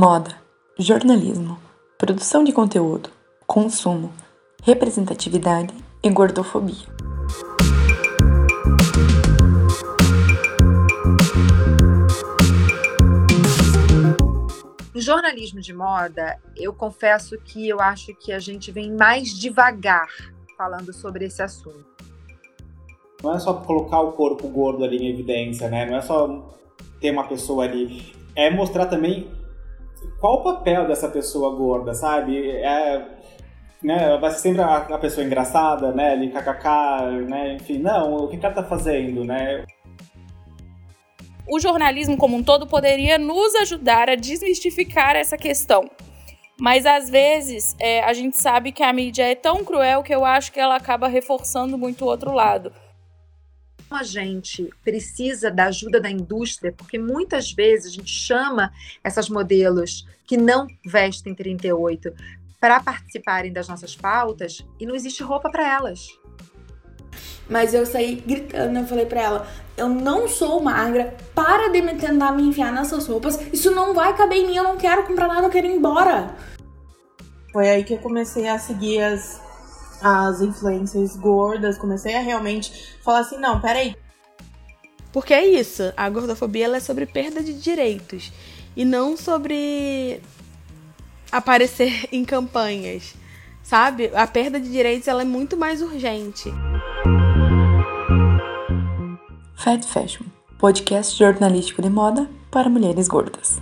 moda, jornalismo, produção de conteúdo, consumo, representatividade e gordofobia. No jornalismo de moda, eu confesso que eu acho que a gente vem mais devagar falando sobre esse assunto. Não é só colocar o corpo gordo ali em evidência, né? Não é só ter uma pessoa ali. É mostrar também qual o papel dessa pessoa gorda, sabe? É, né, vai ser sempre a, a pessoa engraçada, né? Ali, kkk, né? Enfim, não, o que ela tá fazendo, né? O jornalismo como um todo poderia nos ajudar a desmistificar essa questão. Mas às vezes é, a gente sabe que a mídia é tão cruel que eu acho que ela acaba reforçando muito o outro lado a gente precisa da ajuda da indústria, porque muitas vezes a gente chama essas modelos que não vestem 38 para participarem das nossas pautas e não existe roupa para elas. Mas eu saí gritando, eu falei para ela: eu não sou magra, para de me tentar me enfiar nessas roupas, isso não vai caber em mim, eu não quero comprar nada, eu quero ir embora. Foi aí que eu comecei a seguir as as influências gordas, comecei a realmente falar assim, não, peraí. Porque é isso, a gordofobia ela é sobre perda de direitos e não sobre aparecer em campanhas, sabe? A perda de direitos ela é muito mais urgente. Fat Fashion, podcast jornalístico de moda para mulheres gordas.